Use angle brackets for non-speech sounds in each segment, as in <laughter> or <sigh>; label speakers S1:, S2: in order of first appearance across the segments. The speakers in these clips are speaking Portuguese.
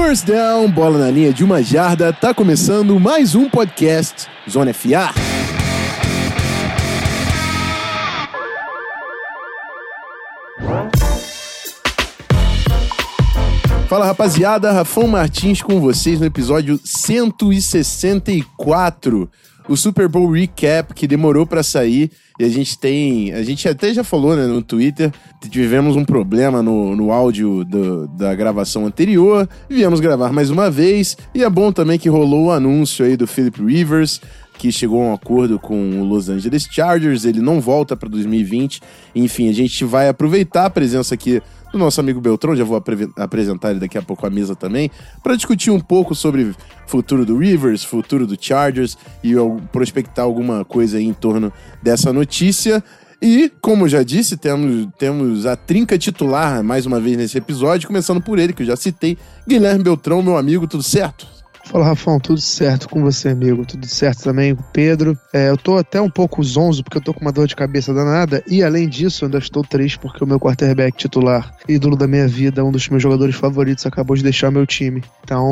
S1: First down, bola na linha de uma jarda, tá começando mais um podcast Zona FA. Fala rapaziada, Rafão Martins com vocês no episódio 164, o Super Bowl Recap que demorou para sair e a gente tem. A gente até já falou né, no Twitter. Tivemos um problema no, no áudio do, da gravação anterior. Viemos gravar mais uma vez. E é bom também que rolou o anúncio aí do Philip Rivers que chegou a um acordo com o Los Angeles Chargers, ele não volta para 2020. Enfim, a gente vai aproveitar a presença aqui do nosso amigo Beltrão, já vou apre apresentar ele daqui a pouco à mesa também, para discutir um pouco sobre futuro do Rivers, futuro do Chargers e prospectar alguma coisa aí em torno dessa notícia. E, como já disse, temos, temos a trinca titular mais uma vez nesse episódio, começando por ele, que eu já citei, Guilherme Beltrão, meu amigo, tudo certo?
S2: Fala, Rafão, tudo certo com você, amigo? Tudo certo também com o Pedro. É, eu tô até um pouco zonzo porque eu tô com uma dor de cabeça danada e, além disso, ainda estou triste porque o meu quarterback titular, ídolo da minha vida, um dos meus jogadores favoritos, acabou de deixar meu time. Então,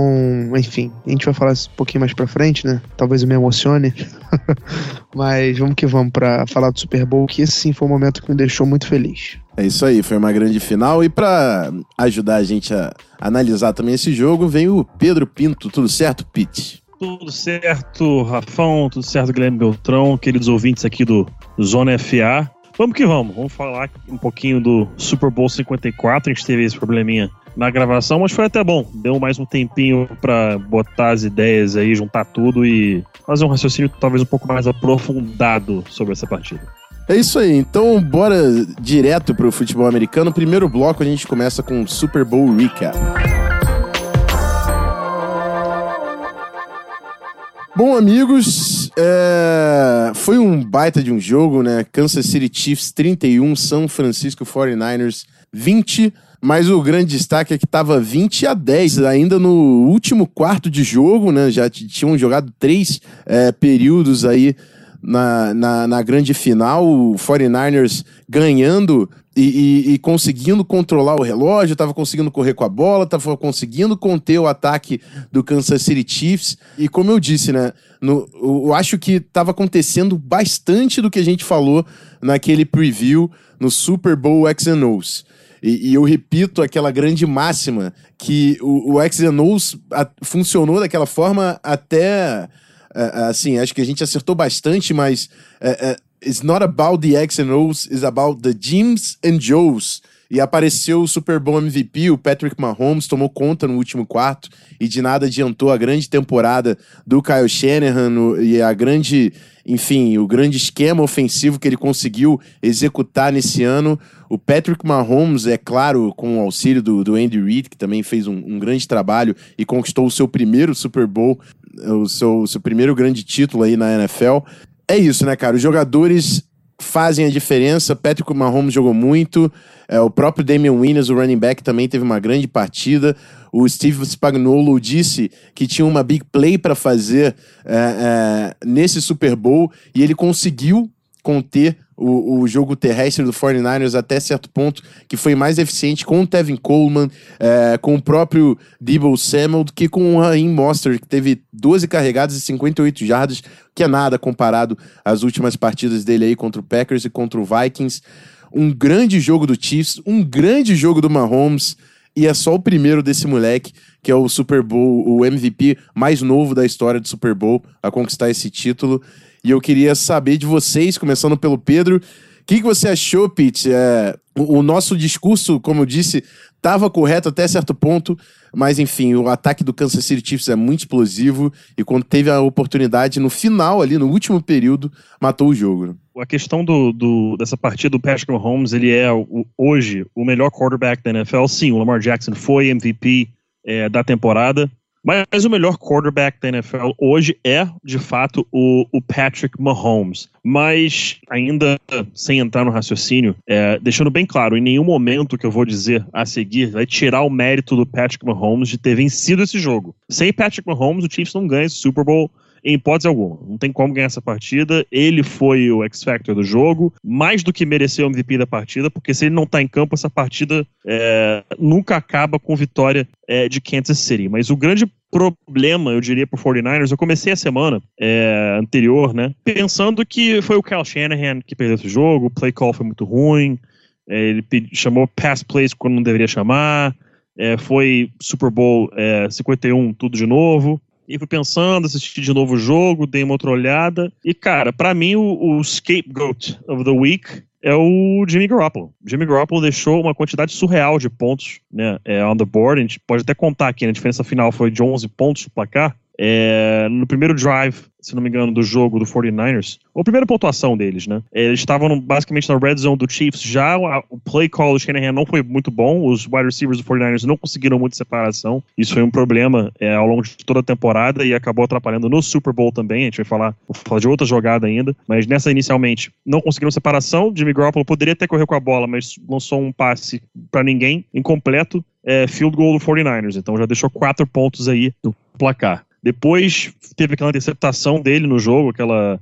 S2: enfim, a gente vai falar isso um pouquinho mais pra frente, né? Talvez eu me emocione. <laughs> Mas vamos que vamos pra falar do Super Bowl, que esse sim foi um momento que me deixou muito feliz.
S1: É isso aí, foi uma grande final. E para ajudar a gente a analisar também esse jogo, vem o Pedro Pinto. Tudo certo, Pete?
S3: Tudo certo, Rafão, tudo certo, Guilherme Beltrão, queridos ouvintes aqui do Zona FA. Vamos que vamos, vamos falar um pouquinho do Super Bowl 54. A gente teve esse probleminha na gravação, mas foi até bom. Deu mais um tempinho para botar as ideias aí, juntar tudo e fazer um raciocínio talvez um pouco mais aprofundado sobre essa partida.
S1: É isso aí, então bora direto pro futebol americano. Primeiro bloco a gente começa com Super Bowl Recap. Bom, amigos, é... foi um baita de um jogo, né? Kansas City Chiefs 31, São Francisco 49ers 20. Mas o grande destaque é que estava 20 a 10 ainda no último quarto de jogo, né? Já tinham jogado três é, períodos aí na, na, na grande final, o 49ers ganhando e, e, e, conseguindo controlar o relógio, estava conseguindo correr com a bola, estava conseguindo conter o ataque do Kansas City Chiefs. E como eu disse, né, no, eu acho que estava acontecendo bastante do que a gente falou naquele preview no Super Bowl X and O's. E, e, eu repito aquela grande máxima que o, o X O's funcionou daquela forma até é, assim, acho que a gente acertou bastante, mas uh, it's not about the X and O's, it's about the Jims and Joes. E apareceu o Super Bowl MVP, o Patrick Mahomes tomou conta no último quarto e de nada adiantou a grande temporada do Kyle Shanahan no, e a grande, enfim, o grande esquema ofensivo que ele conseguiu executar nesse ano. O Patrick Mahomes, é claro, com o auxílio do, do Andy Reid, que também fez um, um grande trabalho e conquistou o seu primeiro Super Bowl o seu, o seu primeiro grande título aí na NFL. É isso, né, cara? Os jogadores fazem a diferença. Patrick Mahomes jogou muito. É, o próprio Damian Williams, o running back, também teve uma grande partida. O Steve Spagnuolo disse que tinha uma big play para fazer é, é, nesse Super Bowl e ele conseguiu conter o, o jogo terrestre do 49ers até certo ponto, que foi mais eficiente com o Tevin Coleman, é, com o próprio Debo Samuel, do que com o Raheem Mostert, que teve 12 carregadas e 58 jardas, que é nada comparado às últimas partidas dele aí contra o Packers e contra o Vikings. Um grande jogo do Chiefs, um grande jogo do Mahomes, e é só o primeiro desse moleque, que é o Super Bowl, o MVP mais novo da história do Super Bowl, a conquistar esse título. E eu queria saber de vocês, começando pelo Pedro, o que, que você achou, Pete? É, o, o, nosso discurso, como eu disse, estava correto até certo ponto, mas enfim, o ataque do Kansas City Chiefs é muito explosivo e quando teve a oportunidade no final, ali no último período, matou o jogo. Né?
S3: A questão do, do, dessa partida do Patrick Mahomes, ele é o, hoje o melhor quarterback da NFL. Sim, o Lamar Jackson foi MVP é, da temporada, mas o melhor quarterback da NFL hoje é, de fato, o, o Patrick Mahomes. Mas, ainda sem entrar no raciocínio, é, deixando bem claro, em nenhum momento que eu vou dizer a seguir vai tirar o mérito do Patrick Mahomes de ter vencido esse jogo. Sem Patrick Mahomes, o Chiefs não ganha esse Super Bowl em hipótese alguma. Não tem como ganhar essa partida. Ele foi o X-Factor do jogo, mais do que mereceu o MVP da partida, porque se ele não tá em campo, essa partida é, nunca acaba com vitória é, de Kansas City. Mas o grande problema, eu diria, pro 49ers, eu comecei a semana é, anterior, né, pensando que foi o Kyle Shanahan que perdeu esse jogo, o play call foi muito ruim, é, ele chamou pass plays quando não deveria chamar, é, foi Super Bowl 51 é, tudo de novo, e fui pensando, assisti de novo o jogo, dei uma outra olhada, e cara, para mim o, o scapegoat of the week é o Jimmy Garoppolo. Jimmy Garoppolo deixou uma quantidade surreal de pontos né, é, on the board. A gente pode até contar aqui, né, a diferença final foi de 11 pontos no placar. É, no primeiro drive, se não me engano, do jogo do 49ers, ou a primeira pontuação deles, né? Eles estavam basicamente na red zone do Chiefs. Já, o play call do Shanahan não foi muito bom, os wide receivers do 49ers não conseguiram muita separação, isso foi um problema é, ao longo de toda a temporada e acabou atrapalhando no Super Bowl também, a gente vai falar, falar de outra jogada ainda, mas nessa inicialmente não conseguiram separação, Jimmy Garoppolo poderia até correr com a bola, mas lançou um passe para ninguém, incompleto, é, field goal do 49ers, então já deixou quatro pontos aí no placar. Depois teve aquela interceptação dele no jogo, aquela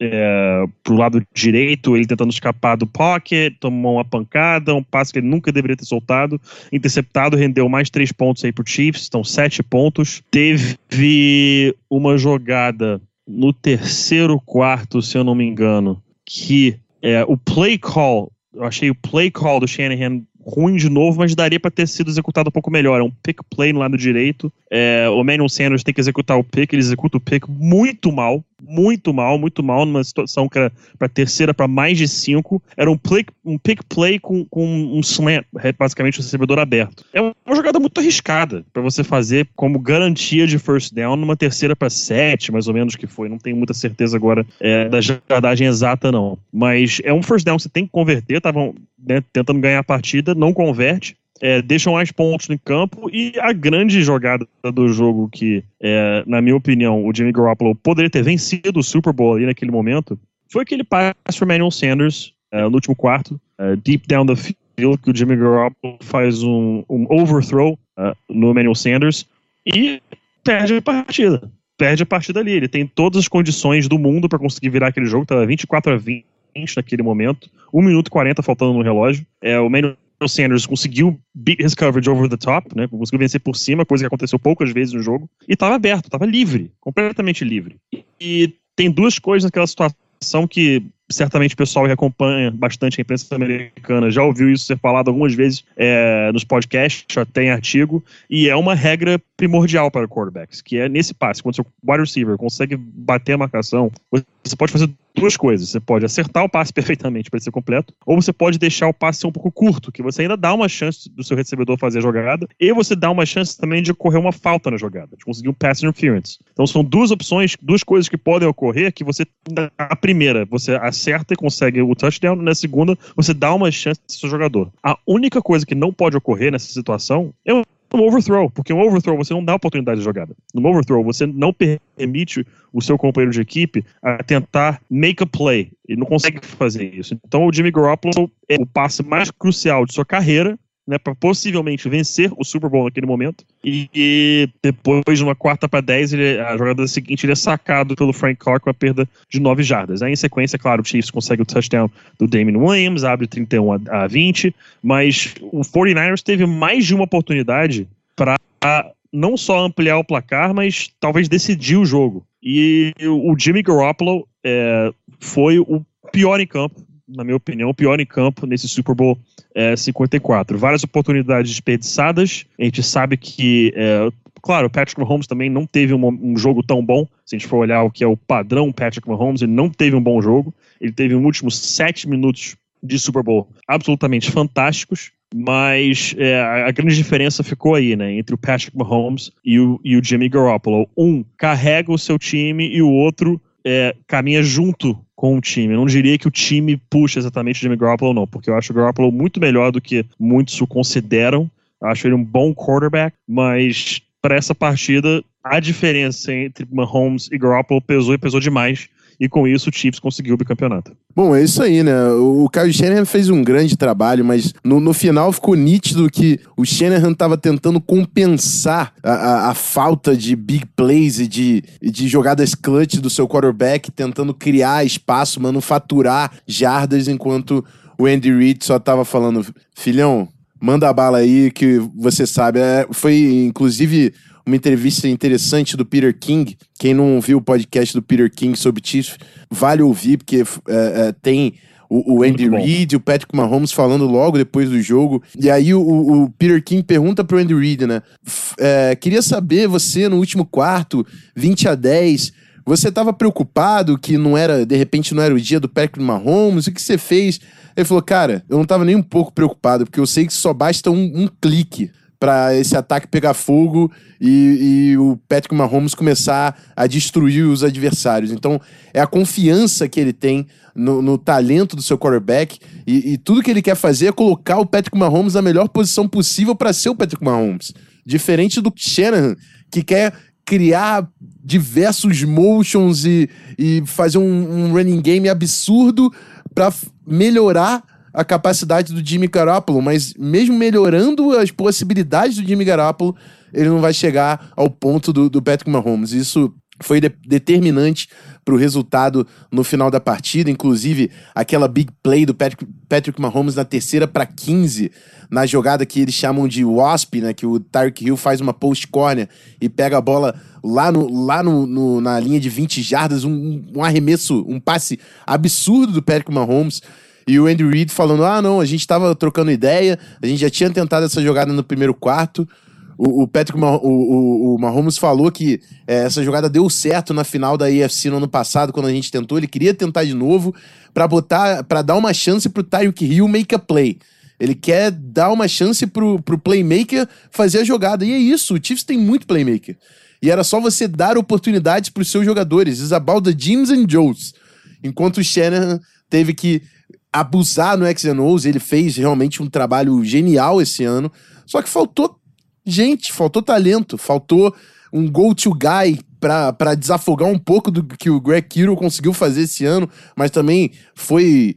S3: é, pro lado direito, ele tentando escapar do pocket, tomou uma pancada, um passe que ele nunca deveria ter soltado, interceptado, rendeu mais três pontos aí pro Chiefs, então sete pontos. Teve uma jogada no terceiro quarto, se eu não me engano, que é, o play call, eu achei o play call do Shanahan ruim de novo, mas daria para ter sido executado um pouco melhor. É um pick play no lado direito. É, o Manuel Sanders tem que executar o pick, ele executa o pick muito mal muito mal, muito mal, numa situação que era para terceira para mais de cinco. Era um, play, um pick play com, com um slant, é, basicamente o um recebedor aberto. É uma jogada muito arriscada para você fazer como garantia de first down numa terceira para sete, mais ou menos que foi. Não tenho muita certeza agora é, da jardagem exata, não. Mas é um first down você tem que converter. Estavam né, tentando ganhar a partida, não converte é, deixam mais pontos no campo e a grande jogada do jogo que, é, na minha opinião, o Jimmy Garoppolo poderia ter vencido o Super Bowl ali naquele momento, foi aquele passe para Emmanuel Sanders é, no último quarto, é, deep down the field, que o Jimmy Garoppolo faz um, um overthrow é, no Emmanuel Sanders e perde a partida. Perde a partida ali. Ele tem todas as condições do mundo para conseguir virar aquele jogo, estava 24 a 20 naquele momento, 1 minuto e 40 faltando no relógio. É, o Emmanuel Sanders conseguiu beat his coverage over the top, né? Conseguiu vencer por cima, coisa que aconteceu poucas vezes no jogo. E estava aberto, estava livre, completamente livre. E, tem duas coisas naquela situação que certamente o pessoal que acompanha bastante a imprensa americana já ouviu isso ser falado algumas vezes é, nos podcasts, até em artigo, e é uma regra primordial para quarterbacks, que é nesse passe, quando seu wide receiver consegue bater a marcação, você pode fazer duas coisas. Você pode acertar o passe <laughs> perfeitamente para ser completo, ou você pode deixar o passe ser um pouco curto, que você ainda dá uma chance do seu recebedor fazer a jogada, e você dá uma chance também de ocorrer uma falta na jogada, de conseguir um pass interference. Então são duas opções, duas coisas que podem ocorrer que você, a primeira, você acerta e consegue o touchdown, na segunda, você dá uma chance do seu jogador. A única coisa que não pode ocorrer nessa situação é um overthrow, porque um overthrow você não dá oportunidade de jogada. No overthrow você não permite o seu companheiro de equipe a tentar make a play. Ele não consegue fazer isso. Então o Jimmy Garoppolo é o passe mais crucial de sua carreira né, para possivelmente vencer o Super Bowl naquele momento. E, e depois, numa quarta para 10, ele, a jogada seguinte ele é sacado pelo Frank Clark com a perda de 9 jardas. Aí, em sequência, claro, o Chiefs consegue o touchdown do Damien Williams, abre 31 a, a 20, mas o 49ers teve mais de uma oportunidade para não só ampliar o placar, mas talvez decidir o jogo. E o Jimmy Garoppolo é, foi o pior em campo na minha opinião, o pior em campo nesse Super Bowl é, 54. Várias oportunidades desperdiçadas. A gente sabe que, é, claro, o Patrick Mahomes também não teve um, um, jogo tão bom. Se a gente for olhar o que é o padrão Patrick Mahomes, ele não teve um bom jogo. Ele teve nos últimos sete minutos de Super Bowl absolutamente fantásticos. Mas é, a grande diferença ficou aí, né? Entre o Patrick Mahomes e o, e o Jimmy Garoppolo. Um carrega o seu time e o outro é, caminha junto com o time. Eu não diria que o time puxa exatamente o Jimmy Garoppolo, não, porque eu acho o Garoppolo muito melhor do que muitos o consideram. Eu acho ele um bom quarterback, mas para essa partida, a diferença entre Mahomes e Garoppolo pesou e pesou demais. E com isso o Chiefs conseguiu o bicampeonato.
S1: Bom, é isso aí, né? O Kyle Shanahan fez um grande trabalho, mas no, no final ficou nítido que o Shanahan estava tentando compensar a, a, a, falta de big plays e de, de jogadas clutch do seu quarterback, tentando criar espaço, manufaturar jardas, enquanto o Andy Reid só estava falando, filhão, manda a bala aí que você sabe. É, foi, inclusive, uma entrevista interessante do Peter King. Quem não viu o podcast do Peter King sobre Chiefs, vale ouvir, porque é, é, tem o, o Andy Reid e o Patrick Mahomes falando logo depois do jogo. E aí o, o Peter King pergunta pro Andy Reid, né? É, queria saber, você no último quarto, 20 a 10, você estava preocupado que não era, de repente, não era o dia do Patrick Mahomes? O que você fez? Ele falou, cara, eu não estava nem um pouco preocupado, porque eu sei que só basta um, um clique para esse ataque pegar fogo e, e, o Patrick Mahomes começar a destruir os adversários. Então, é a confiança que ele tem no, no talento do seu quarterback e, e, tudo que ele quer fazer é colocar o Patrick Mahomes na melhor posição possível para ser o Patrick Mahomes. Diferente do Shanahan, que quer criar diversos motions e, e fazer um, um running game absurdo para melhorar a capacidade do Jimmy Garoppolo, mas mesmo melhorando as possibilidades do Jimmy Garoppolo, ele não vai chegar ao ponto do, do Patrick Mahomes. Isso foi de determinante para o resultado no final da partida, inclusive aquela big play do Patrick, Patrick Mahomes na terceira para 15, na jogada que eles chamam de wasp, né, que o Tyreek Hill faz uma post corner e pega a bola lá, no, lá no, no na linha de 20 jardas, um, um arremesso, um passe absurdo do Patrick Mahomes. E o Andy Reid falando: ah, não, a gente estava trocando ideia, a gente já tinha tentado essa jogada no primeiro quarto. O, o Patrick o, o, o Mahomes falou que é, essa jogada deu certo na final da AFC no ano passado, quando a gente tentou. Ele queria tentar de novo para botar, para dar uma chance pro Tyreek Hill make a play. Ele quer dar uma chance pro, pro playmaker fazer a jogada. E é isso, o Chiefs tem muito playmaker. E era só você dar oportunidades para os seus jogadores. It's about the Jims and Joes. Enquanto o Shanahan teve que abusar no X O's, ele fez realmente um trabalho genial esse ano. Só que faltou gente, faltou talento, faltou um go-to guy para desafogar um pouco do que o Greg Kittle conseguiu fazer esse ano, mas também foi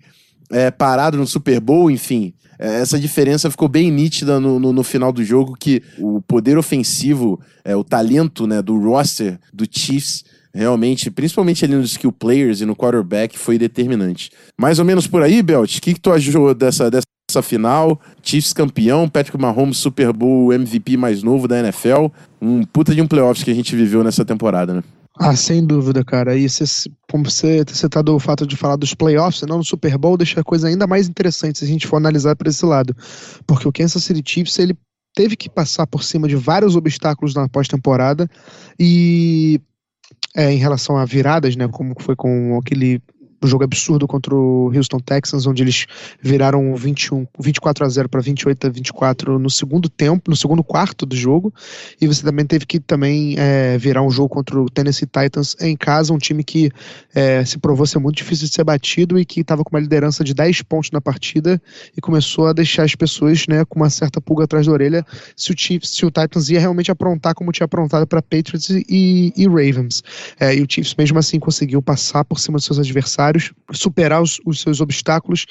S1: é, parado no Super Bowl, enfim. É, essa diferença ficou bem nítida no, no, no, final do jogo, que o poder ofensivo, é, o talento né, do roster do Chiefs realmente, principalmente ali nos skill players e no quarterback, foi determinante. Mais ou menos por aí, Belt, o que, que tu achou dessa, dessa final? Chiefs campeão, Patrick Mahomes Super Bowl MVP mais novo da NFL. Um puta de um playoffs que a gente viveu nessa temporada, né?
S2: Ah, sem dúvida, cara. E cê, como você ter citado o fato de falar dos playoffs, não no Super Bowl, deixa a coisa ainda mais interessante se a gente for analisar por esse lado. Porque o Kansas City Chiefs, ele teve que passar por cima de vários obstáculos na pós-temporada e é, em relação a viradas, né, como foi com aquele um jogo absurdo contra o Houston Texans, onde eles viraram 21, 24 a 0 para 28 a 24 no segundo tempo, no segundo quarto do jogo. E você também teve que também é, virar um jogo contra o Tennessee Titans em casa, um time que é, se provou ser muito difícil de ser batido e que estava com uma liderança de 10 pontos na partida e começou a deixar as pessoas né, com uma certa pulga atrás da orelha se o Chiefs, se o Titans ia realmente aprontar como tinha aprontado para Patriots e, e Ravens. É, e o Chiefs mesmo assim conseguiu passar por cima dos seus adversários superar os, os, seus obstáculos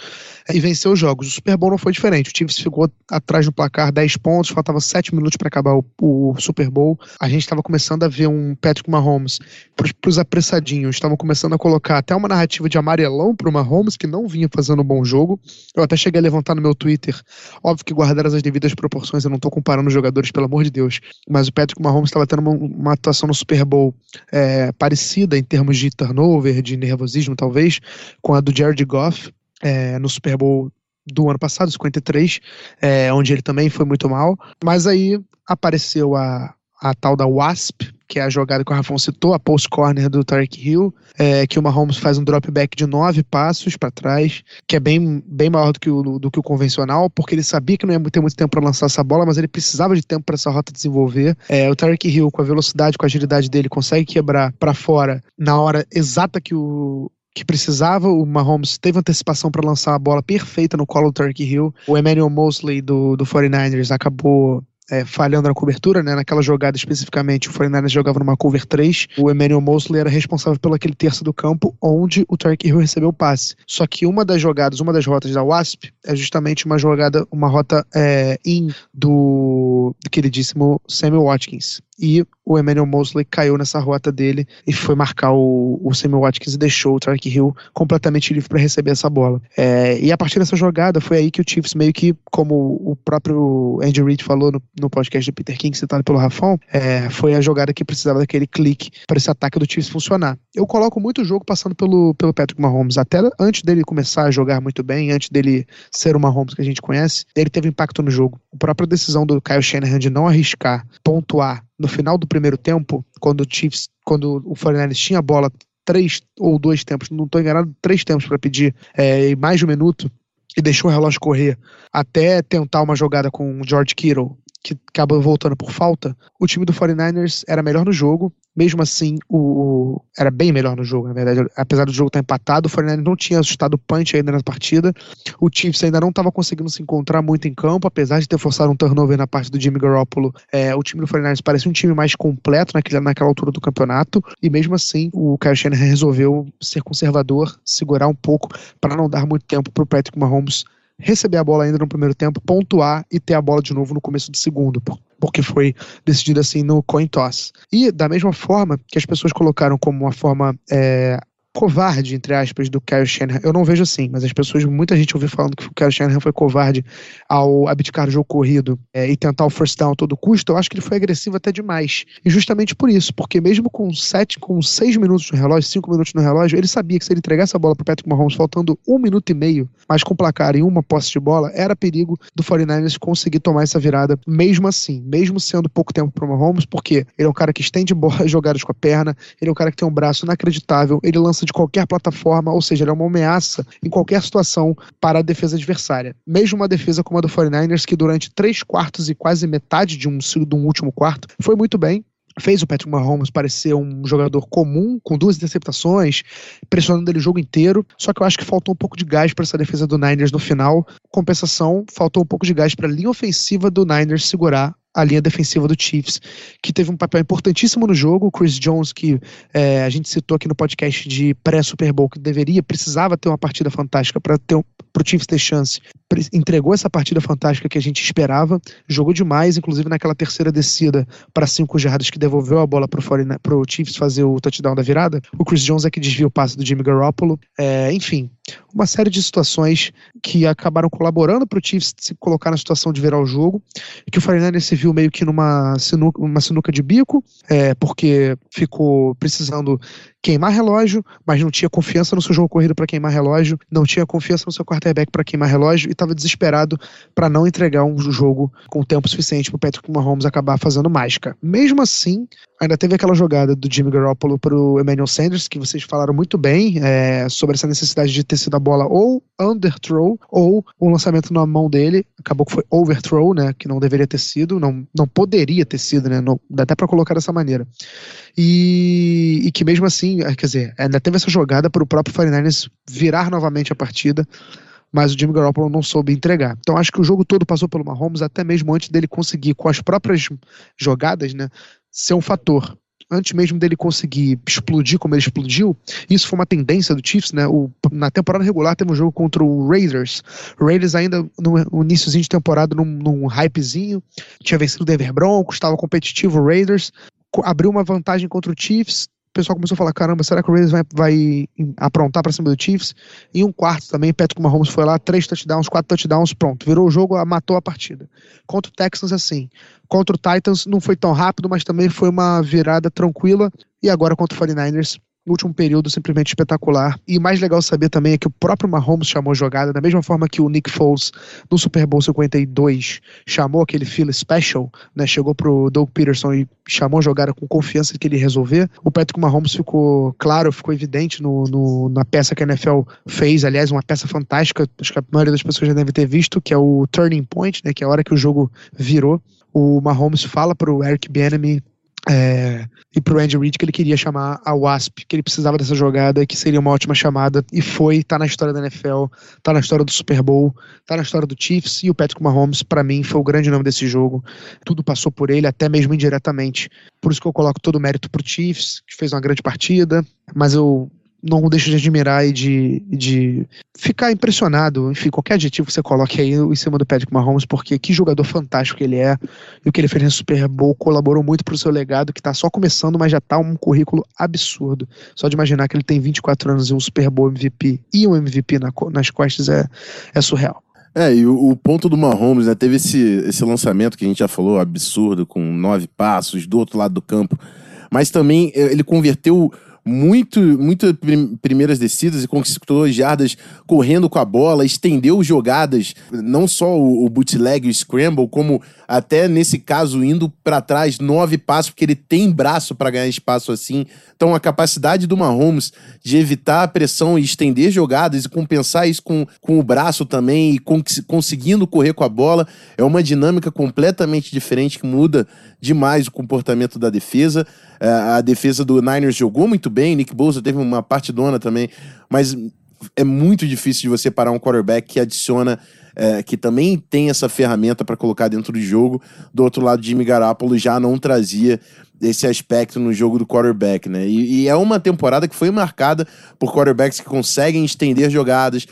S2: e vencer os jogos. O Super Bowl não foi diferente. O Chiefs ficou atrás no placar 10 pontos, faltava 7 minutos para acabar o, o, Super Bowl. A gente estava começando a ver um Patrick Mahomes para os apressadinhos, estavam começando a colocar até uma narrativa de amarelão para o Mahomes, que não vinha fazendo um bom jogo. Eu até cheguei a levantar no meu Twitter, óbvio que guardar as devidas proporções, eu não estou comparando os jogadores, pelo amor de Deus, mas o Patrick Mahomes estava tendo uma, uma, atuação no Super Bowl é, parecida em termos de turnover, de nervosismo, talvez com a do Jared Goff é, no Super Bowl do ano passado, 53, é, onde ele também foi muito mal. Mas aí apareceu a, a tal da WASP, que é a jogada que o Rafão citou, a post corner do Tarek Hill, é, que o Mahomes faz um drop back de nove passos para trás, que é bem, bem maior do que, o, do que o convencional, porque ele sabia que não ia ter muito tempo para lançar essa bola, mas ele precisava de tempo para essa rota desenvolver. É, o Tarek Hill, com a velocidade, com a agilidade dele, consegue quebrar para fora na hora exata que o que precisava. O Mahomes teve antecipação para lançar a bola perfeita no colo do Turkey Hill. O Emmanuel Mosley do, do 49ers acabou é, falhando na cobertura, né? Naquela jogada especificamente, o 49ers jogava numa cover 3, o Emmanuel Mosley era responsável pelo aquele terço do campo onde o Tarek Hill recebeu o passe. Só que uma das jogadas, uma das rotas da Wasp é justamente uma jogada, uma rota é, in do queridíssimo Samuel Watkins e o Emmanuel Mosley caiu nessa rota dele e foi marcar o, o Samuel Watkins e deixou o Tarek Hill completamente livre para receber essa bola. É, e a partir dessa jogada foi aí que o Chiefs meio que, como o próprio Andy Reid falou no, no podcast do Peter King, citado pelo Rafão, é, foi a jogada que precisava daquele clique para esse ataque do Chiefs funcionar. Eu coloco muito o jogo passando pelo, pelo Patrick Mahomes, até antes dele começar a jogar muito bem, antes dele ser o Mahomes que a gente conhece, ele teve impacto no jogo. A própria decisão do Kyle Shanahan de não arriscar, pontuar no final do primeiro tempo, quando o Chiefs, quando o 49 tinha a bola três ou dois tempos, não estou enganado, três tempos para pedir é, mais de um minuto e deixou o relógio correr até tentar uma jogada com o George Kittle, que acabou voltando por falta, o time do 49ers era melhor no jogo, mesmo assim, o, o, era bem melhor no jogo, na verdade. Apesar do jogo estar empatado, o 49 não tinha assustado o punch ainda na partida. O Chiefs ainda não estava conseguindo se encontrar muito em campo, apesar de ter forçado um turnover na parte do Jimmy Garoppolo. É, o time do 49 parece um time mais completo naquela, naquela altura do campeonato. E mesmo assim, o Kyle Shanahan resolveu ser conservador, segurar um pouco, para não dar muito tempo para o Patrick Mahomes receber a bola ainda no primeiro tempo, pontuar e ter a bola de novo no começo do segundo porque foi decidido assim no coin toss. E da mesma forma que as pessoas colocaram como uma forma é, covarde, entre aspas, do Kyle Shanahan. Eu não vejo assim, mas as pessoas, muita gente ouviu falando que o Kyle Shanahan foi covarde ao abdicar do jogo corrido é, e tentar o first down a todo custo. Eu acho que ele foi agressivo até demais. E justamente por isso, porque mesmo com sete, com seis minutos no relógio, cinco minutos no relógio, ele sabia que se ele entregasse a bola para Patrick Mahomes faltando um minuto e meio, mas com placar e uma posse de bola, era perigo do 49ers conseguir tomar essa virada, mesmo assim, mesmo sendo pouco tempo para Mahomes, porque ele é um cara que estende bola, <laughs> jogadas com a perna, ele é um cara que tem um braço inacreditável, ele lança de qualquer plataforma, ou seja, ele é uma ameaça em qualquer situação para a defesa adversária. Mesmo uma defesa como a do 49ers, que durante três quartos e quase metade de um, de um último quarto foi muito bem, fez o Patrick Mahomes parecer um jogador comum, com duas interceptações, pressionando ele o jogo inteiro. Só que eu acho que faltou um pouco de gás para essa defesa do Niners no final. Compensação, faltou um pouco de gás para a linha ofensiva do Niners segurar a linha defensiva do Chiefs, que teve um papel importantíssimo no jogo. O Chris Jones, que é, a gente citou aqui no podcast de pré-Super Bowl, que deveria, precisava ter uma partida fantástica para ter um, o Chiefs ter chance. Entregou essa partida fantástica que a gente esperava, jogou demais, inclusive naquela terceira descida para cinco jardas que devolveu a bola para o Chiefs fazer o touchdown da virada. O Chris Jones é que desvia o passe do Jimmy Garoppolo. É, enfim, uma série de situações que acabaram colaborando para o Chiefs se colocar na situação de virar o jogo, que o 49 se viu meio que numa sinuca, uma sinuca de bico, é, porque ficou precisando queimar relógio, mas não tinha confiança no seu jogo corrido para queimar relógio, não tinha confiança no seu quarterback para queimar relógio e estava desesperado para não entregar um jogo com tempo suficiente para Patrick Mahomes acabar fazendo mágica. Mesmo assim, ainda teve aquela jogada do Jimmy Garoppolo para o Emmanuel Sanders, que vocês falaram muito bem é, sobre essa necessidade de ter sido a bola ou underthrow ou um lançamento na mão dele. Acabou que foi overthrow, né? Que não deveria ter sido, não, não poderia ter sido, né? Não, dá até para colocar dessa maneira. E, e, que mesmo assim, quer dizer, ainda teve essa jogada para o próprio 49ers virar novamente a partida mas o Jimmy Garoppolo não soube entregar. Então acho que o jogo todo passou pelo Mahomes, até mesmo antes dele conseguir, com as próprias jogadas, né, ser um fator. Antes mesmo dele conseguir explodir como ele explodiu, isso foi uma tendência do Chiefs, né? O, na temporada regular teve um jogo contra o Raiders. O Raiders ainda no, iníciozinho de temporada, num, num hypezinho, tinha vencido o Denver Broncos, estava competitivo o Raiders, abriu uma vantagem contra o Chiefs, pessoal começou a falar: caramba, será que o Raiders vai, vai aprontar para cima do Chiefs? Em um quarto também, Patrick Mahomes foi lá, três touchdowns, quatro touchdowns, pronto, virou o jogo, matou a partida. Contra o Texans, assim. Contra o Titans, não foi tão rápido, mas também foi uma virada tranquila. E agora contra o 49ers, no último período simplesmente espetacular. E mais legal saber também é que o próprio Mahomes chamou jogada, da mesma forma que o Nick Foles no Super Bowl 52 chamou aquele feel special, né? Chegou pro Doug Peterson e chamou jogada com confiança que ele resolver. O Patrick Mahomes ficou claro, ficou evidente no, no, na peça que a NFL fez, aliás, uma peça fantástica, acho que a maioria das pessoas já deve ter visto, que é o turning point, né? Que é a hora que o jogo virou. O Mahomes fala pro Eric Bieniemy é, e pro Andy Reid que ele queria chamar a Wasp, que ele precisava dessa jogada, que seria uma ótima chamada, e foi, tá na história da NFL, tá na história do Super Bowl, tá na história do Chiefs, e o Patrick Mahomes, para mim, foi o grande nome desse jogo. Tudo passou por ele, até mesmo indiretamente. Por isso que eu coloco todo o mérito pro Chiefs, que fez uma grande partida, mas eu não deixo de admirar e de, de ficar impressionado, enfim, qualquer adjetivo que você coloque aí em cima do Patrick Mahomes, porque que jogador fantástico ele é, e o que ele fez no Super Bowl colaborou muito pro seu legado, que tá só começando, mas já tá um currículo absurdo. Só de imaginar que ele tem 24 anos e um Super Bowl MVP e um MVP na, nas costas é, é surreal.
S1: É, e o, o, ponto do Mahomes, né, teve esse, esse lançamento que a gente já falou, absurdo, com nove passos do outro lado do campo, mas também ele converteu muito, muito primeiras descidas e conquistou jardas correndo com a bola, estendeu jogadas, não só o, o bootleg, o scramble, como até nesse caso indo para trás nove passos, porque ele tem braço para ganhar espaço assim. Então a capacidade do Mahomes de evitar a pressão e estender jogadas e compensar isso com, com o braço também e con conseguindo correr com a bola é uma dinâmica completamente diferente que muda demais o comportamento da defesa. É, a defesa do Niners jogou muito bem, Nick Bosa teve uma parte dona também, mas é muito difícil de você parar um quarterback que adiciona é, que também tem essa ferramenta para colocar dentro do jogo. Do outro lado, Jimmy Garoppolo já não trazia esse aspecto no jogo do quarterback, né? E, e, é uma temporada que foi marcada por quarterbacks que conseguem estender jogadas,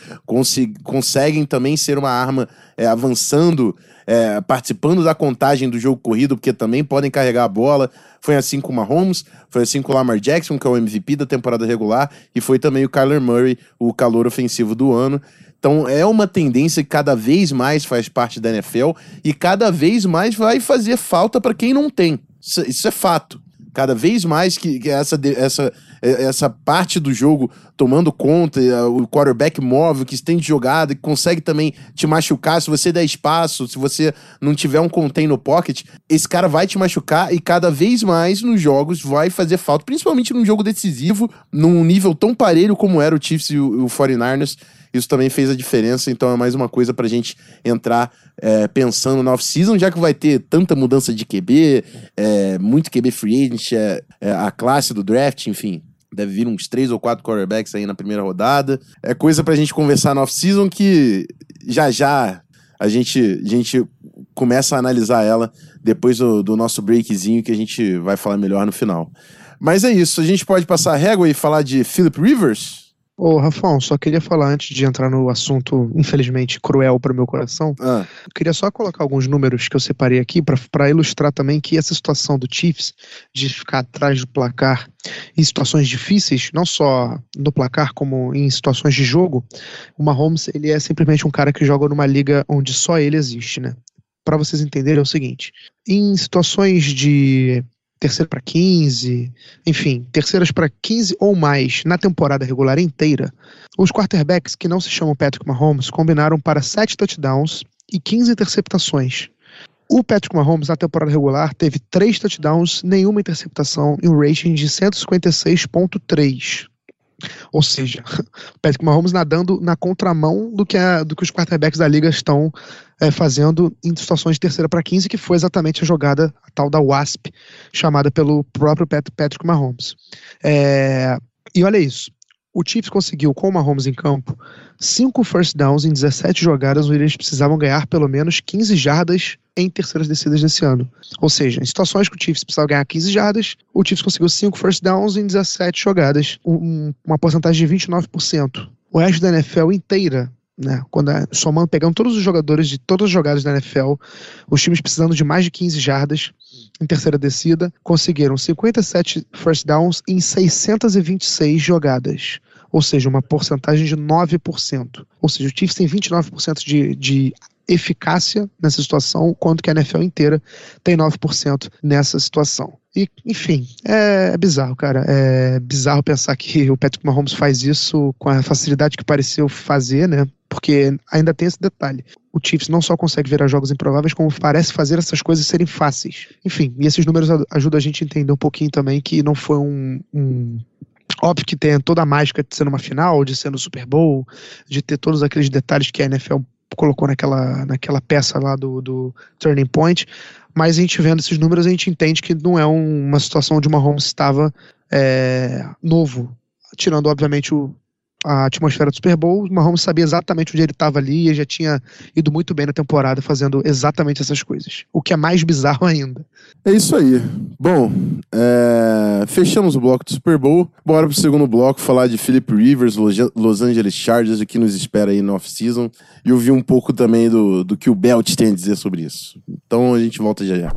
S1: conseguem também ser uma arma é, avançando, é, participando da contagem do jogo corrido, porque também podem carregar a bola. Foi assim com o Mahomes, foi assim com o Lamar Jackson, que é o MVP da temporada regular, e foi também o Kyler Murray, o calor ofensivo do ano. Então é uma tendência que cada vez mais faz parte da NFL e cada vez mais vai fazer falta para quem não tem. Isso, isso, é fato. Cada vez mais que, que essa, essa, essa parte do jogo tomando conta, o quarterback móvel, que tem de jogada, que consegue também te machucar. Se você der espaço, se você não tiver um contain no pocket, esse cara vai te machucar e cada vez mais nos jogos vai fazer falta, principalmente num jogo decisivo, num nível tão parelho como era o Chiefs e o, o 49ers isso também fez a diferença, então é mais uma coisa pra gente entrar é, pensando na off-season, já que vai ter tanta mudança de QB, é, muito QB free agent, é, é, a classe do draft, enfim. Deve vir uns três ou quatro quarterbacks aí na primeira rodada. É coisa pra gente conversar na off-season que já já a gente, a gente começa a analisar ela depois do, do nosso breakzinho que a gente vai falar melhor no final. Mas é isso, a gente pode passar a régua e falar de Philip Rivers?
S2: Ô, Rafão, só queria falar antes de entrar no assunto, infelizmente, cruel para o meu coração. Ah. Eu queria só colocar alguns números que eu separei aqui para ilustrar também que essa situação do Chiefs de ficar atrás do placar em situações difíceis, não só no placar, como em situações de jogo, o Mahomes ele é simplesmente um cara que joga numa liga onde só ele existe, né? Para vocês entenderem é o seguinte: em situações de terceira para 15, enfim, terceiras para 15 ou mais na temporada regular inteira, os quarterbacks que não se chamam Patrick Mahomes combinaram para 7 touchdowns e 15 interceptações. O Patrick Mahomes na temporada regular teve 3 touchdowns, nenhuma interceptação e um rating de 156.3. Ou seja, <laughs> Patrick Mahomes nadando na contramão do que, a, do que os quarterbacks da liga estão é, fazendo em situações de terceira para 15, que foi exatamente a jogada a tal da WASP, chamada pelo próprio Patrick Mahomes. É, e olha isso. O Chiefs conseguiu, com o Mahomes em campo, cinco first downs em 17 jogadas onde eles precisavam ganhar pelo menos 15 jardas em terceiras descidas nesse ano. Ou seja, em situações que o Chiefs precisava ganhar 15 jardas, o Chiefs conseguiu cinco first downs em 17 jogadas, um, uma porcentagem de 29%. O resto da NFL inteira né? Quando é, somando, pegando todos os jogadores de todas as jogadas da NFL, os times precisando de mais de 15 jardas em terceira descida, conseguiram 57 first downs em 626 jogadas. Ou seja, uma porcentagem de 9%. Ou seja, o Chiefs tem 29% de, de eficácia nessa situação, quanto que a NFL inteira tem 9% nessa situação. E, enfim, é, é, bizarro, cara. É bizarro pensar que o Patrick Mahomes faz isso com a facilidade que pareceu fazer, né? Porque ainda tem esse detalhe. O Chiefs não só consegue virar jogos improváveis, como parece fazer essas coisas serem fáceis. Enfim, e esses números ajudam a gente a entender um pouquinho também que não foi um, um Óbvio que tem toda a mágica de ser numa final, de ser no Super Bowl, de ter todos aqueles detalhes que a NFL colocou naquela, naquela peça lá do, do Turning Point. Mas a gente vendo esses números, a gente entende que não é um, uma situação onde o Mahomes estava é, novo. Tirando, obviamente, o, a atmosfera do Super Bowl, o Mahomes sabia exatamente onde ele estava ali e já tinha ido muito bem na temporada fazendo exatamente essas coisas. O que é mais bizarro ainda.
S1: É isso aí. Bom, é... fechamos o bloco do Super Bowl. Bora pro segundo bloco falar de Philip Rivers, Los Angeles Chargers, o que nos espera aí no off-season. E ouvir um pouco também do, do que o Belt tem a dizer sobre isso. Então a gente volta já já.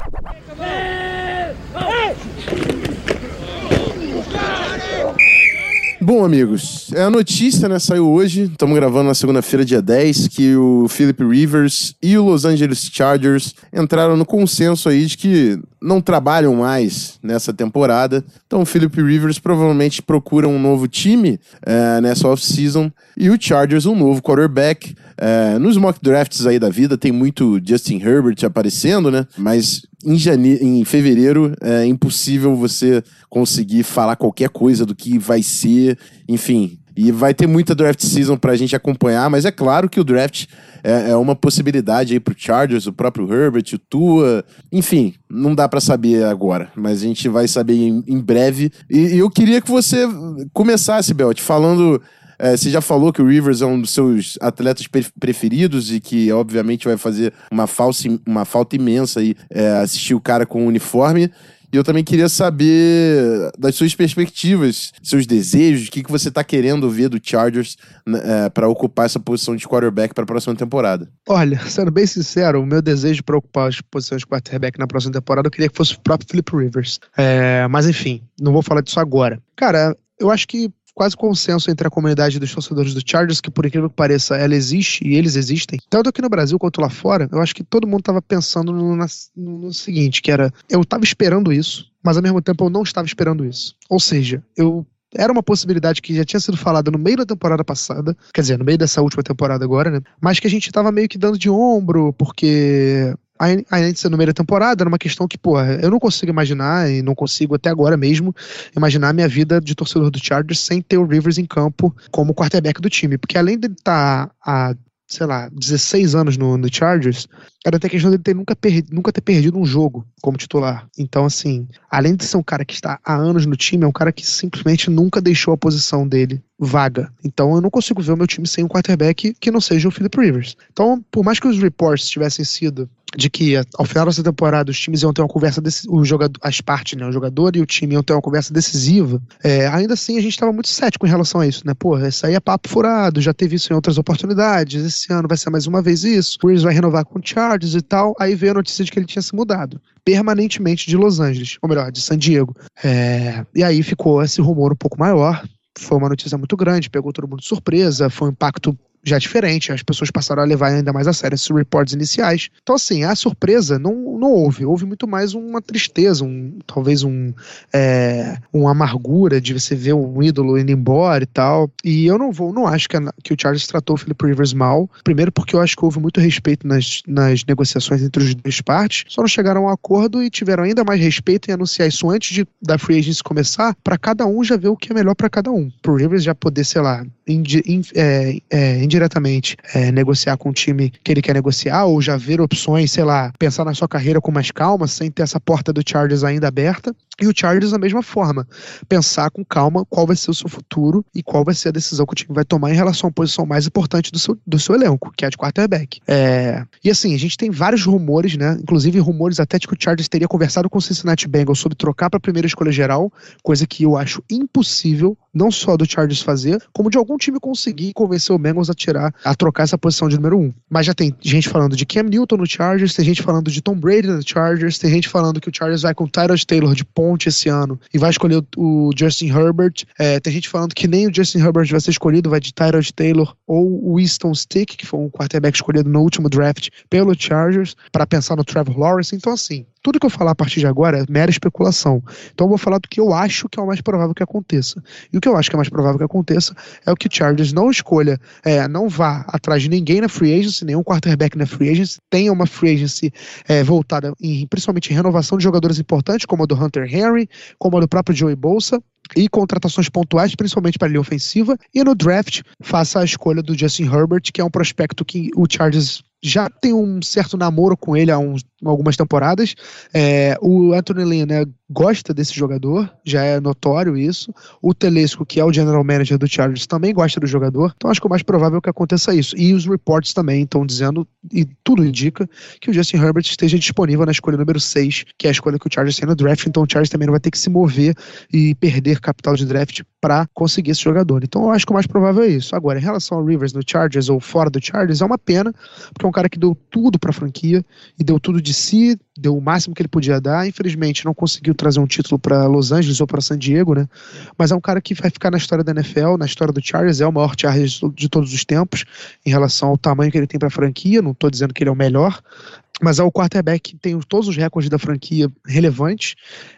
S1: Bom, amigos, é a notícia, né, saiu hoje, estamos gravando na segunda-feira, dia 10, que o Philip Rivers e o Los Angeles Chargers entraram no consenso aí de que não trabalham mais nessa temporada. Então o Philip Rivers provavelmente procura um novo time é, nessa off-season e o Chargers um novo quarterback. É, nos mock drafts aí da vida tem muito Justin Herbert aparecendo, né? Mas em, jane... em fevereiro é impossível você conseguir falar qualquer coisa do que vai ser, enfim. E vai ter muita draft season pra gente acompanhar, mas é claro que o draft é, é uma possibilidade aí pro Chargers, o próprio Herbert, o Tua, enfim, não dá para saber agora, mas a gente vai saber em, em breve. E, e, eu queria que você começasse, Belt, falando é, você já falou que o Rivers é um dos seus atletas preferidos e que, obviamente, vai fazer uma, falsa, uma falta imensa aí é, assistir o cara com o uniforme. E eu também queria saber das suas perspectivas, seus desejos, o que, que você está querendo ver do Chargers né, é, para ocupar essa posição de quarterback para a próxima temporada.
S2: Olha, sendo bem sincero, o meu desejo para ocupar as posições de quarterback na próxima temporada, eu queria que fosse o próprio Philip Rivers. É, mas enfim, não vou falar disso agora. Cara, eu acho que quase consenso entre a comunidade dos torcedores do Chargers, que por incrível que pareça, ela existe e eles existem. Tanto aqui no Brasil quanto lá fora, eu acho que todo mundo estava pensando no, no, no, seguinte, que era, eu estava esperando isso, mas ao mesmo tempo eu não estava esperando isso. Ou seja, eu era uma possibilidade que já tinha sido falada no meio da temporada passada, quer dizer, no meio dessa última temporada agora, né? Mas que a gente estava meio que dando de ombro, porque ainda ser no meio da temporada, era uma questão que, pô, eu não consigo imaginar, e não consigo até agora mesmo, imaginar a minha vida de torcedor do Chargers sem ter o Rivers em campo como quarterback do time. Porque além de estar tá a sei lá, 16 anos no, no Chargers, era até questão dele ter nunca, nunca ter perdido um jogo como titular. Então, assim, além de ser um cara que está há anos no time, é um cara que simplesmente nunca deixou a posição dele vaga. Então, eu não consigo ver o meu time sem um quarterback que não seja o Philip Rivers. Então, por mais que os reports tivessem sido de que ao final dessa temporada os times iam ter uma conversa o jogador, as partes, né, o jogador e o time iam ter uma conversa decisiva. É, ainda assim a gente estava muito cético em relação a isso, né? Pô, isso aí é papo furado, já teve isso em outras oportunidades. Esse ano vai ser mais uma vez isso. O vai renovar com o Chargers e tal. Aí veio a notícia de que ele tinha se mudado permanentemente de Los Angeles, ou melhor, de San Diego. É, e aí ficou esse rumor um pouco maior. Foi uma notícia muito grande, pegou todo mundo de surpresa, foi um impacto já é diferente, as pessoas passaram a levar ainda mais a sério esses reports iniciais. Então, assim, a surpresa não, não houve, houve muito mais uma tristeza, um, talvez um, é, uma amargura de você ver um ídolo indo embora e tal. E eu não vou, não acho que, a, que o Charles tratou o Philip Rivers mal. Primeiro, porque eu acho que houve muito respeito nas, nas negociações entre as duas partes, só não chegaram a um acordo e tiveram ainda mais respeito em anunciar isso antes de, da free agency começar, para cada um já ver o que é melhor para cada um. Pro Rivers já poder, sei lá, indi, in, é, é, indiretamente é, negociar com o time que ele quer negociar, ou já ver opções, sei lá, pensar na sua carreira com mais calma, sem ter essa porta do Chargers ainda aberta. E o Chargers, da mesma forma, pensar com calma qual vai ser o seu futuro e qual vai ser a decisão que o time vai tomar em relação à posição mais importante do seu, do seu elenco, que é a de quarterback. É... E assim, a gente tem vários rumores, né? Inclusive rumores até de que o Chargers teria conversado com o Cincinnati Bengals sobre trocar para a primeira escolha geral, coisa que eu acho impossível, não só do Chargers fazer, como de algum time conseguir convencer o Bengals a tirar, a trocar essa posição de número um. Mas já tem gente falando de Cam Newton no Chargers, tem gente falando de Tom Brady no Chargers, tem gente falando que o Chargers vai com o Tyrod Taylor de ponta ponte esse ano e vai escolher o, Justin Herbert. É, tem gente falando que nem o Justin Herbert vai ser escolhido, vai de Tyrod Taylor ou Winston Stick, que foi um quarterback escolhido no último draft pelo Chargers, para pensar no Trevor Lawrence. Então, assim, tudo que eu falar a partir de agora é mera especulação. Então eu vou falar do que eu acho que é o mais provável que aconteça. E o que eu acho que é mais provável que aconteça é o que o Chargers não escolha, é, não vá atrás de ninguém na free agency, nenhum quarterback na free agency, tenha uma free agency é, voltada em, principalmente em renovação de jogadores importantes, como a do Hunter Henry, como a do próprio Joey Bolsa, e contratações pontuais, principalmente para a linha ofensiva, e no draft faça a escolha do Justin Herbert, que é um prospecto que o Chargers já tem um certo namoro com ele há uns, algumas temporadas. É, o Anthony Lynn né, gosta desse jogador, já é notório isso. O Telesco, que é o general manager do Chargers, também gosta do jogador. Então acho que o mais provável é que aconteça isso. E os reports também estão dizendo, e tudo indica, que o Justin Herbert esteja disponível na escolha número 6, que é a escolha que o Chargers tem no draft. Então o Chargers também não vai ter que se mover e perder capital de draft para conseguir esse jogador. Então eu acho que o mais provável é isso. Agora, em relação ao Rivers no Chargers ou fora do Chargers, é uma pena, porque é um cara que deu tudo para a franquia e deu tudo de si, deu o máximo que ele podia dar. Infelizmente, não conseguiu trazer um título para Los Angeles ou para San Diego, né? Mas é um cara que vai ficar na história da NFL, na história do Chargers, é o maior Chargers de todos os tempos em relação ao tamanho que ele tem para a franquia. Não estou dizendo que ele é o melhor, mas é o quarterback que tem todos os recordes da franquia relevantes.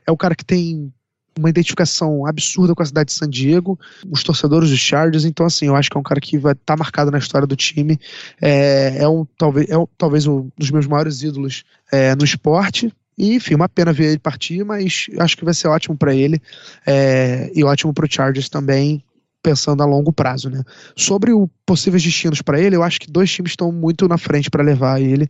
S2: É o cara que tem uma identificação absurda com a cidade de San Diego, os torcedores dos Chargers, então assim, eu acho que é um cara que vai estar tá marcado na história do time, é, é um, talvez, é um, talvez um dos meus maiores ídolos é, no esporte, e, enfim, uma pena ver ele partir, mas acho que vai ser ótimo para ele é, e ótimo para o Chargers também, pensando a longo prazo, né? Sobre os possíveis destinos para ele, eu acho que dois times estão muito na frente para levar ele,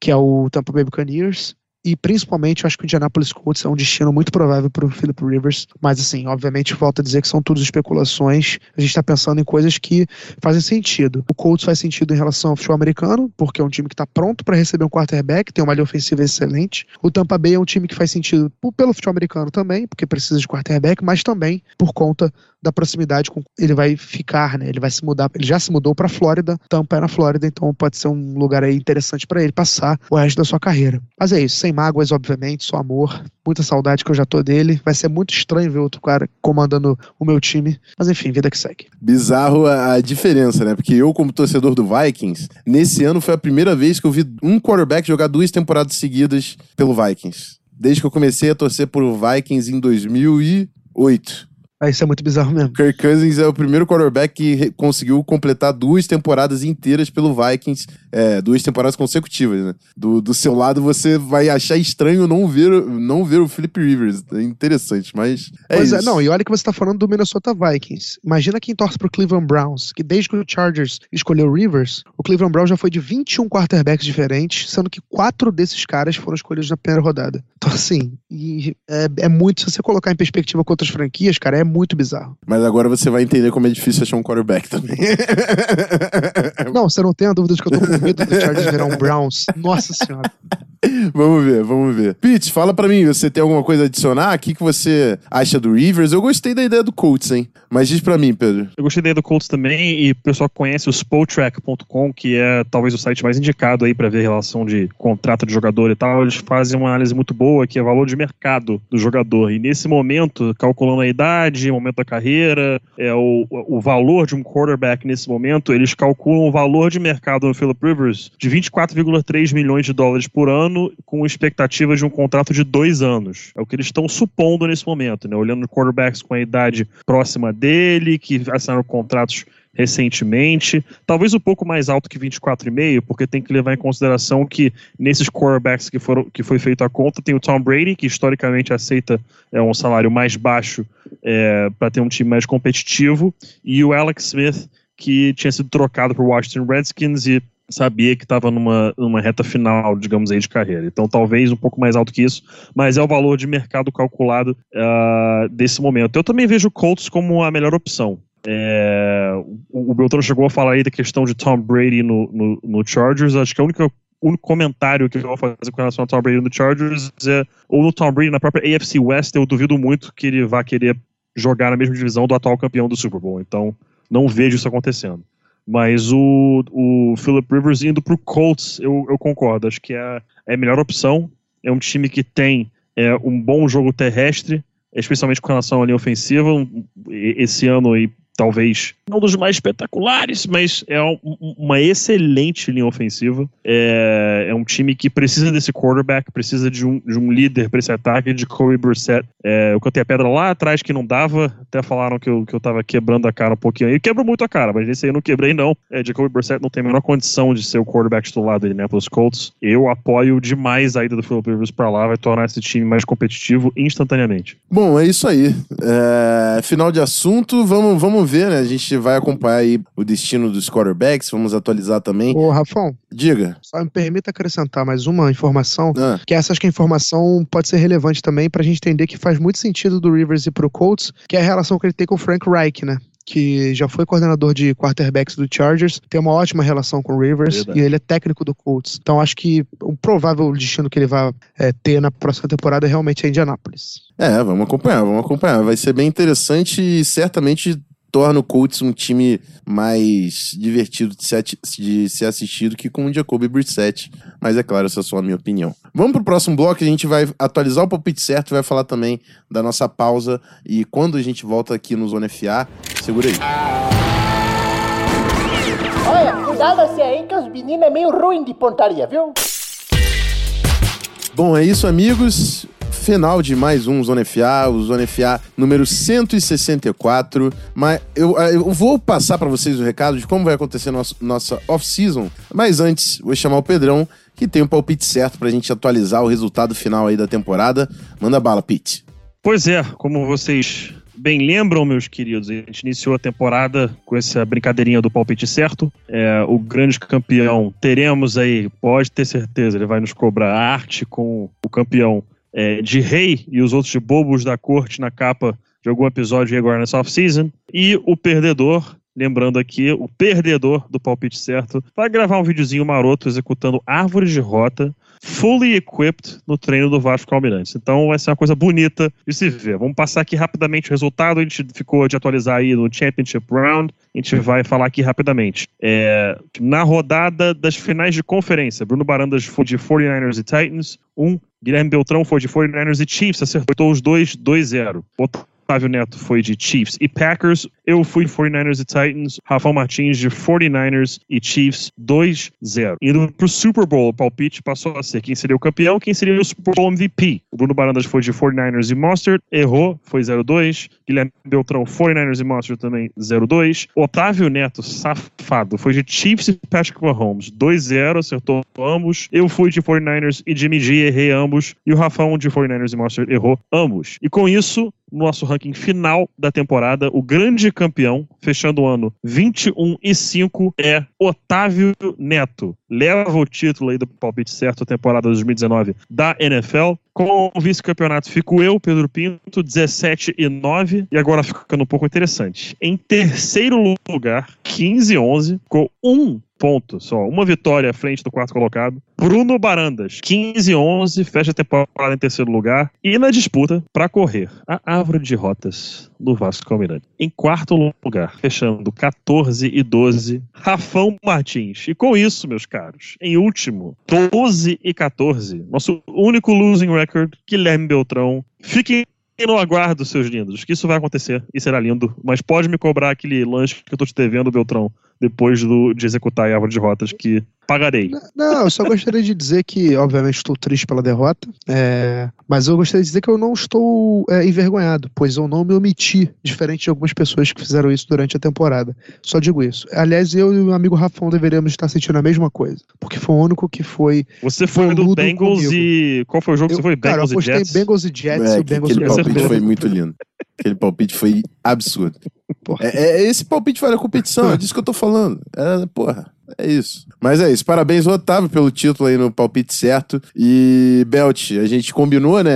S2: que é o Tampa Bay Buccaneers e principalmente eu acho que o Indianapolis Colts é um destino muito provável para o Philip Rivers, mas assim, obviamente volta a dizer que são todas especulações, a gente está pensando em coisas que fazem sentido. O Colts faz sentido em relação ao futebol americano, porque é um time que está pronto para receber um quarterback, tem uma linha ofensiva excelente. O Tampa Bay é um time que faz sentido pelo futebol americano também, porque precisa de quarterback, mas também por conta da proximidade com ele vai ficar, né? Ele vai se mudar, ele já se mudou para Flórida, Tampa é na Flórida, então pode ser um lugar aí interessante para ele passar o resto da sua carreira. Mas é isso, sem mágoas, obviamente, só amor, muita saudade que eu já tô dele. Vai ser muito estranho ver outro cara comandando o meu time, mas enfim, vida que segue.
S1: Bizarro a diferença, né? Porque eu, como torcedor do Vikings, nesse ano foi a primeira vez que eu vi um quarterback jogar duas temporadas seguidas pelo Vikings. Desde que eu comecei a torcer por Vikings em 2008.
S2: Ah, isso é muito bizarro mesmo.
S1: Kirk Cousins é o primeiro quarterback que conseguiu completar duas temporadas inteiras pelo Vikings, é, duas temporadas consecutivas, né? Do, do seu lado, você vai achar estranho não ver, não ver o Philip Rivers. É interessante, mas é pois é, isso.
S2: é, não, e olha que você tá falando do Minnesota Vikings. Imagina quem torce pro Cleveland Browns, que desde que o Chargers escolheu o Rivers, o Cleveland Browns já foi de 21 quarterbacks diferentes, sendo que quatro desses caras foram escolhidos na primeira rodada. Então, assim, é, é muito, se você colocar em perspectiva com outras franquias, cara, é muito bizarro.
S1: Mas agora você vai entender como é difícil achar um quarterback também. <laughs>
S2: não, você não tem a dúvida de que eu tô com medo do Chargers virar um Browns. Nossa senhora.
S1: vamos ver, vamos ver. Pete, fala para mim, você tem alguma coisa a adicionar? O que, que você acha do Rivers? Eu gostei da ideia do Colts, hein? Mas diz para mim, Pedro.
S3: Eu gostei da do Colts também e o pessoal conhece o Spotrack.com, que é talvez o site mais indicado aí para ver relação de contrato de jogador e tal, eles fazem uma análise muito boa que é valor de mercado do jogador. E nesse momento, calculando a idade, momento da carreira, é o, o valor de um quarterback nesse momento, eles calculam o valor de mercado no Philip Rivers de 24,3 milhões de dólares por ano com expectativa de um contrato de dois anos. É o que eles estão supondo nesse momento, né? Olhando quarterbacks com a idade próxima dele, que assinaram contratos recentemente, talvez um pouco mais alto que 24,5, porque tem que levar em consideração que nesses quarterbacks que, foram, que foi feito a conta, tem o Tom Brady, que historicamente aceita é, um salário mais baixo é, para ter um time mais competitivo, e o Alex Smith, que tinha sido trocado para o Washington Redskins e sabia que estava numa, numa reta final, digamos aí, de carreira. Então, talvez um pouco mais alto que isso, mas é o valor de mercado calculado uh, desse momento. Eu também vejo o Colts como a melhor opção. É, o, o Beltrano chegou a falar aí da questão de Tom Brady no, no, no Chargers. Acho que o único comentário que eu vou fazer com relação ao Tom Brady no Chargers é, ou no Tom Brady na própria AFC West, eu duvido muito que ele vá querer jogar na mesma divisão do atual campeão do Super Bowl. Então, não vejo isso acontecendo. Mas o, o Philip Rivers indo pro Colts, eu, eu concordo. Acho que é, é a melhor opção. É um time que tem é, um bom jogo terrestre, especialmente com relação à linha ofensiva. Esse ano, e talvez não dos mais espetaculares, mas é um, uma excelente linha ofensiva. É, é, um time que precisa desse quarterback, precisa de um, de um líder para esse ataque, de Corey Brissett. É, eu cantei a pedra lá atrás que não dava, até falaram que eu, que eu tava quebrando a cara um pouquinho. E quebro muito a cara, mas esse aí eu não quebrei, não. É, de Corey Brissett não tem a menor condição de ser o quarterback titular do Indianapolis Colts. Eu apoio demais a ida do Philip Rivers para lá, vai tornar esse time mais competitivo instantaneamente.
S1: Bom, é isso aí. É, final de assunto, vamos, vamos ver, né? A gente vai acompanhar aí o destino dos quarterbacks, vamos atualizar também.
S2: Ô, Rafão.
S1: Diga.
S2: Só me permita acrescentar mais uma informação, ah. que essa acho que a informação pode ser relevante também pra gente entender que faz muito sentido do Rivers e pro Colts, que é a relação que ele tem com o Frank Reich, né? que já foi coordenador de quarterbacks do Chargers, tem uma ótima relação com o Rivers Verdade. e ele é técnico do Colts. Então acho que o provável destino que ele vai é, ter na próxima temporada é realmente é Indianapolis.
S1: É, vamos acompanhar, vamos acompanhar. Vai ser bem interessante e certamente torna o Colts um time mais divertido de ser, de ser assistido que com o Jacoby Brissett. Mas é claro, essa é só a minha opinião. Vamos pro próximo bloco, a gente vai atualizar o palpite certo, vai falar também da nossa pausa e quando a gente volta aqui no Zona FA, segura aí.
S4: Olha, cuidado-se aí que os meninos é meio ruim de pontaria, viu?
S1: Bom, é isso, amigos final de mais um Zona FA, o Zona FA número 164. Mas eu, eu vou passar para vocês o recado de como vai acontecer nosso, nossa off-season. Mas antes, vou chamar o Pedrão, que tem o um palpite certo pra gente atualizar o resultado final aí da temporada. Manda bala, Pete.
S3: Pois é, como vocês bem lembram, meus queridos, a gente iniciou a temporada com essa brincadeirinha do palpite certo. É, o grande campeão teremos aí, pode ter certeza, ele vai nos cobrar arte com o campeão é, de rei e os outros de bobos da corte na capa de algum episódio agora nessa off-season. E o perdedor, lembrando aqui, o perdedor do palpite certo, vai gravar um videozinho maroto executando árvores de rota fully equipped no treino do Vasco Almirantes. Então vai ser uma coisa bonita de se ver. Vamos passar aqui rapidamente o resultado. A gente ficou de atualizar aí no Championship Round. A gente vai falar aqui rapidamente. É, na rodada das finais de conferência, Bruno Barandas foi de 49ers e Titans, um. Guilherme Beltrão foi de 49ers e Chiefs, acertou os dois 2-0. Flávio Neto foi de Chiefs e Packers. Eu fui de 49ers e Titans. Rafael Martins de 49ers e Chiefs 2-0. Indo pro Super Bowl, o palpite passou a ser quem seria o campeão, quem seria o Super Bowl MVP. O Bruno Barandas foi de 49ers e Mustard, errou, foi 0-2. Guilherme Beltrão, 49ers e Mustard também 0-2. Otávio Neto, safado, foi de Chiefs e Patrick Mahomes 2-0, acertou ambos. Eu fui de 49ers e Jimmy G, errei ambos. E o Rafael de 49ers e Mustard errou ambos. E com isso, nosso ranking final da temporada, o grande campeão, fechando o ano 21 e 5, é Otávio Neto. Leva o título aí do palpite certo, temporada 2019 da NFL. Com o vice-campeonato fico eu, Pedro Pinto, 17 e 9. E agora ficando um pouco interessante. Em terceiro lugar, 15 e 11, com um ponto só, uma vitória à frente do quarto colocado. Bruno Barandas, 15-11, fecha a temporada em terceiro lugar. E na disputa, para correr, a árvore de rotas do Vasco Almirante. Em quarto lugar, fechando 14 e 12, Rafão Martins. E com isso, meus caros, em último, 12 e 14, nosso único losing record, Guilherme Beltrão. Fiquem no aguardo, seus lindos, que isso vai acontecer e será lindo. Mas pode me cobrar aquele lanche que eu tô te devendo, Beltrão depois do, de executar a árvore de rotas que pagarei.
S2: Não, eu só gostaria de dizer que, obviamente, estou triste pela derrota, é, mas eu gostaria de dizer que eu não estou é, envergonhado, pois eu não me omiti, diferente de algumas pessoas que fizeram isso durante a temporada. Só digo isso. Aliás, eu e o amigo Rafão deveríamos estar sentindo a mesma coisa, porque foi o único que foi.
S3: Você foi do Bengals comigo. e. Qual foi o jogo eu, que você foi?
S2: Cara,
S3: Bengals
S2: eu apostei
S3: e Jets?
S2: Bengals e Jets
S1: é,
S2: e o Bengals
S1: Aquele palpite foi muito lindo. Aquele palpite foi absurdo. É, é, esse palpite foi a competição, é disso que eu tô falando. É, porra. É isso. Mas é isso. Parabéns, Otávio, pelo título aí no palpite certo. E, Belt, a gente combinou, né?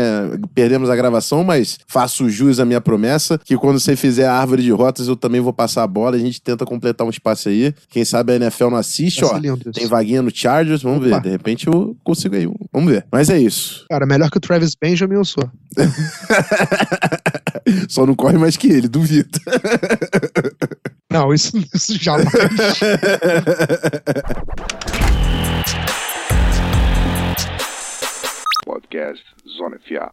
S1: Perdemos a gravação, mas faço jus à minha promessa que quando você fizer a árvore de rotas, eu também vou passar a bola. A gente tenta completar um espaço aí. Quem sabe a NFL não assiste, ó. Tem vaguinha no Chargers, vamos Opa. ver. De repente eu consigo aí. Vamos ver. Mas é isso.
S2: Cara, melhor que o Travis Benjamin eu sou. <laughs>
S1: Só não corre mais que ele, duvido.
S2: Não, isso, <laughs> isso jamais.
S5: Podcast Zona FA.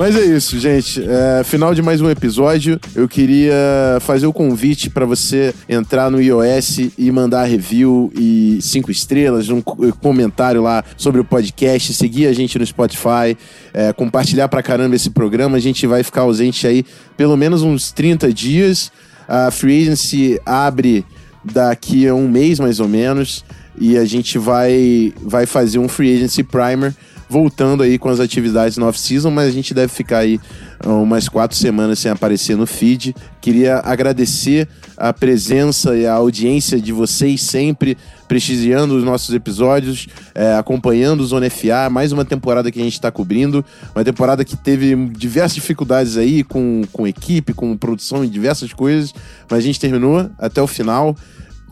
S1: Mas é isso, gente. É, final de mais um episódio. Eu queria fazer o convite para você entrar no iOS e mandar review e cinco estrelas, um comentário lá sobre o podcast, seguir a gente no Spotify, é, compartilhar pra caramba esse programa. A gente vai ficar ausente aí pelo menos uns 30 dias. A Free Agency abre daqui a um mês mais ou menos e a gente vai, vai fazer um Free Agency Primer voltando aí com as atividades no off-season, mas a gente deve ficar aí ah, umas quatro semanas sem aparecer no feed. Queria agradecer a presença e a audiência de vocês sempre prestigiando os nossos episódios, é, acompanhando o Zona FA, mais uma temporada que a gente está cobrindo, uma temporada que teve diversas dificuldades aí com, com equipe, com produção e diversas coisas, mas a gente terminou até o final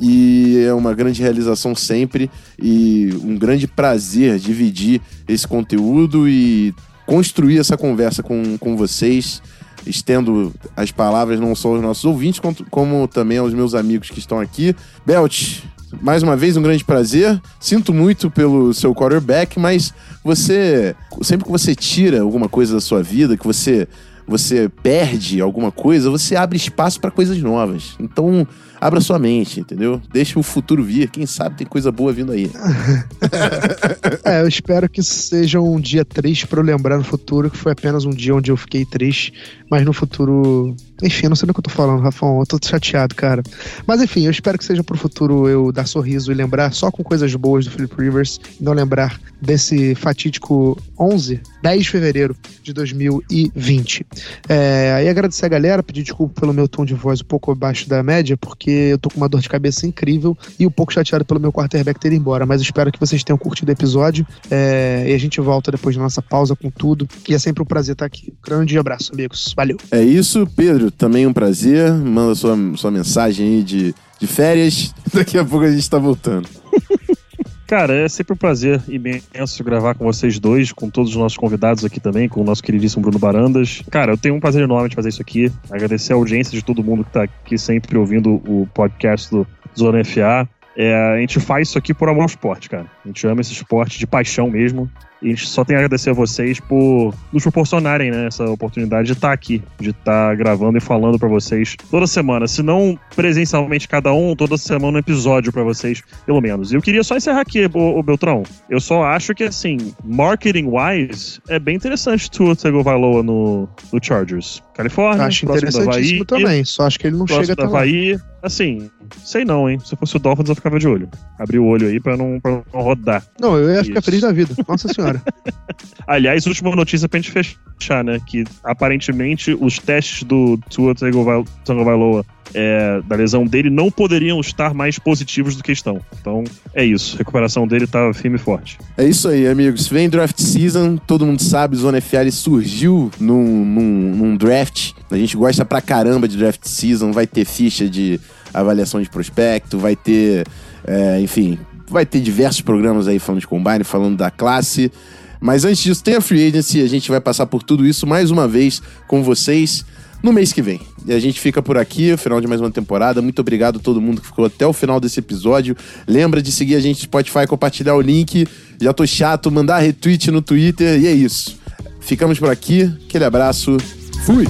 S1: e é uma grande realização sempre e um grande prazer dividir esse conteúdo e construir essa conversa com, com vocês, estendo as palavras não só aos nossos ouvintes, como também aos meus amigos que estão aqui. Belt, mais uma vez um grande prazer. Sinto muito pelo seu quarterback, mas você, sempre que você tira alguma coisa da sua vida, que você você perde alguma coisa, você abre espaço para coisas novas. Então, abra sua mente, entendeu? Deixa o futuro vir. Quem sabe tem coisa boa vindo aí. <laughs>
S2: é, eu espero que seja um dia triste para eu lembrar no futuro, que foi apenas um dia onde eu fiquei triste, mas no futuro. Enfim, não sei do que eu tô falando, Rafão. Eu tô chateado, cara. Mas enfim, eu espero que seja pro futuro eu dar sorriso e lembrar só com coisas boas do Philip Rivers, e não lembrar desse fatídico 11, 10 de fevereiro de 2020. É, aí agradecer a galera, pedir desculpa pelo meu tom de voz um pouco abaixo da média, porque porque eu tô com uma dor de cabeça incrível e um pouco chateado pelo meu quarterback ter ido embora. Mas espero que vocês tenham curtido o episódio é, e a gente volta depois da nossa pausa com tudo. E é sempre um prazer estar aqui. Grande abraço, amigos. Valeu.
S1: É isso, Pedro. Também um prazer. Manda sua, sua mensagem aí de, de férias. <laughs> Daqui a pouco a gente tá voltando.
S3: Cara, é sempre um prazer imenso gravar com vocês dois, com todos os nossos convidados aqui também, com o nosso queridíssimo Bruno Barandas. Cara, eu tenho um prazer enorme de fazer isso aqui. Agradecer a audiência de todo mundo que tá aqui sempre ouvindo o podcast do Zona FA. É, a gente faz isso aqui por amor ao esporte, cara. A gente ama esse esporte de paixão mesmo. E a gente só tem a agradecer a vocês por nos proporcionarem né, essa oportunidade de estar aqui, de estar gravando e falando para vocês toda semana. Se não presencialmente cada um, toda semana um episódio para vocês, pelo menos. E eu queria só encerrar aqui, o, Beltrão. Eu só acho que, assim, marketing-wise, é bem interessante Tua Tagovailoa no, no Chargers. Califórnia,
S2: acho interessantíssimo também, só acho que ele não chega
S3: até Havaí, lá. Assim, sei não, hein? Se fosse o Dolphins, eu ficava de olho. Abrir o olho aí pra não, pra não rodar.
S2: Não, eu ia Isso. ficar feliz da vida. Nossa senhora. <laughs>
S3: Aliás, última notícia pra gente fechar, né? Que aparentemente os testes do Tua Tagovailoa é, da lesão dele não poderiam estar mais positivos do que estão. Então, é isso. A recuperação dele tá firme e forte.
S1: É isso aí, amigos. Vem draft season, todo mundo sabe, Zona FL surgiu num, num, num draft. A gente gosta pra caramba de draft season, vai ter ficha de avaliação de prospecto, vai ter, é, enfim, vai ter diversos programas aí falando de combine, falando da classe. Mas antes disso, tem a Free Agency, a gente vai passar por tudo isso mais uma vez com vocês no mês que vem. E a gente fica por aqui, final de mais uma temporada. Muito obrigado a todo mundo que ficou até o final desse episódio. Lembra de seguir a gente no Spotify, compartilhar o link. Já tô chato, mandar retweet no Twitter e é isso. Ficamos por aqui. Aquele abraço. Fui!